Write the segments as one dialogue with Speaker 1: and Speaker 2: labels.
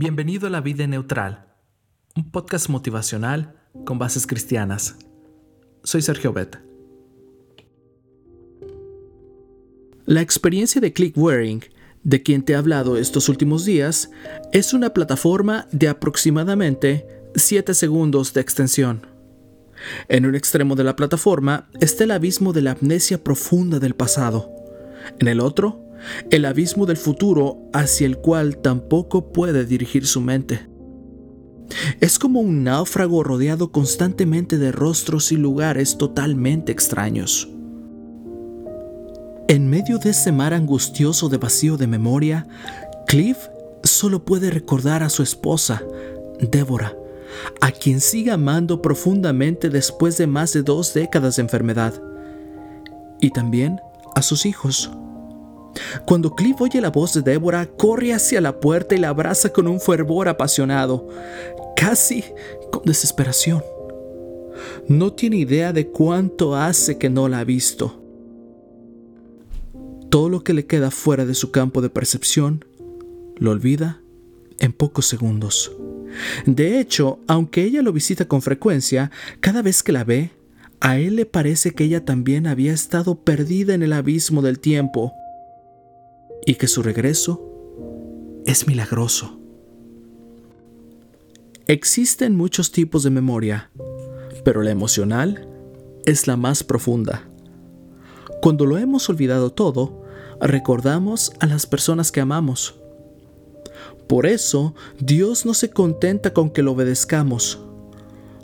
Speaker 1: Bienvenido a La Vida Neutral, un podcast motivacional con bases cristianas. Soy Sergio Bet. La experiencia de Clickwearing, de quien te he hablado estos últimos días, es una plataforma de aproximadamente 7 segundos de extensión. En un extremo de la plataforma está el abismo de la amnesia profunda del pasado. En el otro, el abismo del futuro hacia el cual tampoco puede dirigir su mente. Es como un náufrago rodeado constantemente de rostros y lugares totalmente extraños. En medio de ese mar angustioso de vacío de memoria, Cliff solo puede recordar a su esposa, Débora, a quien sigue amando profundamente después de más de dos décadas de enfermedad, y también a sus hijos. Cuando Cliff oye la voz de Débora, corre hacia la puerta y la abraza con un fervor apasionado, casi con desesperación. No tiene idea de cuánto hace que no la ha visto. Todo lo que le queda fuera de su campo de percepción lo olvida en pocos segundos. De hecho, aunque ella lo visita con frecuencia, cada vez que la ve, a él le parece que ella también había estado perdida en el abismo del tiempo y que su regreso es milagroso. Existen muchos tipos de memoria, pero la emocional es la más profunda. Cuando lo hemos olvidado todo, recordamos a las personas que amamos. Por eso, Dios no se contenta con que lo obedezcamos,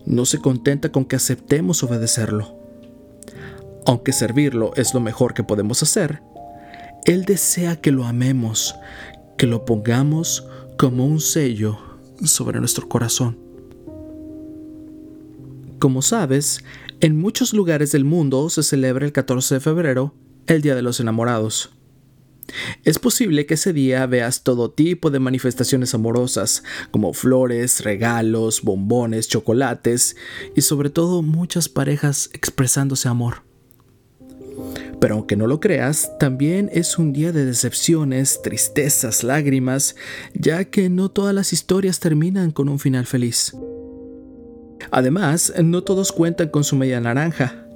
Speaker 1: no se contenta con que aceptemos obedecerlo. Aunque servirlo es lo mejor que podemos hacer, él desea que lo amemos, que lo pongamos como un sello sobre nuestro corazón. Como sabes, en muchos lugares del mundo se celebra el 14 de febrero el Día de los Enamorados. Es posible que ese día veas todo tipo de manifestaciones amorosas, como flores, regalos, bombones, chocolates y sobre todo muchas parejas expresándose amor. Pero aunque no lo creas, también es un día de decepciones, tristezas, lágrimas, ya que no todas las historias terminan con un final feliz. Además, no todos cuentan con su media naranja,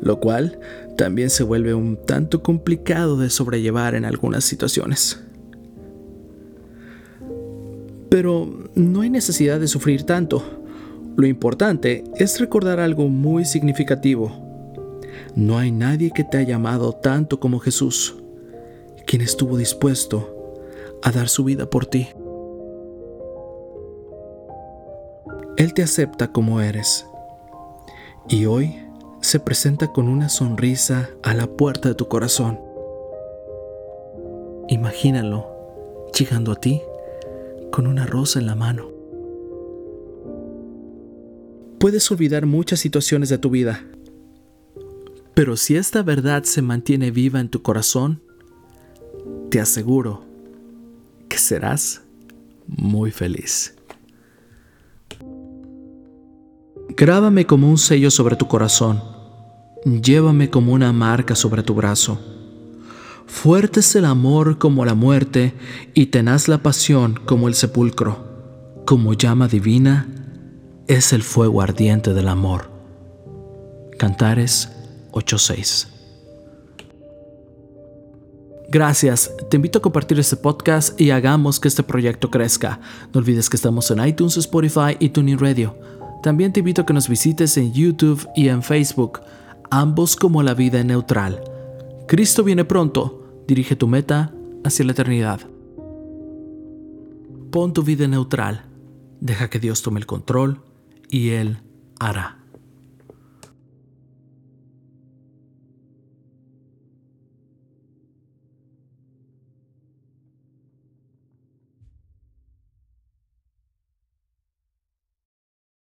Speaker 1: lo cual también se vuelve un tanto complicado de sobrellevar en algunas situaciones. Pero no hay necesidad de sufrir tanto. Lo importante es recordar algo muy significativo no hay nadie que te haya amado tanto como Jesús, quien estuvo dispuesto a dar su vida por ti. Él te acepta como eres y hoy se presenta con una sonrisa a la puerta de tu corazón. Imagínalo llegando a ti con una rosa en la mano. Puedes olvidar muchas situaciones de tu vida, pero si esta verdad se mantiene viva en tu corazón, te aseguro que serás muy feliz. Grábame como un sello sobre tu corazón, llévame como una marca sobre tu brazo. Fuerte es el amor como la muerte y tenaz la pasión como el sepulcro. Como llama divina es el fuego ardiente del amor. Cantares 86. Gracias, te invito a compartir este podcast y hagamos que este proyecto crezca. No olvides que estamos en iTunes, Spotify y TuneIn Radio. También te invito a que nos visites en YouTube y en Facebook, ambos como la vida neutral. Cristo viene pronto, dirige tu meta hacia la eternidad. Pon tu vida neutral, deja que Dios tome el control y Él hará.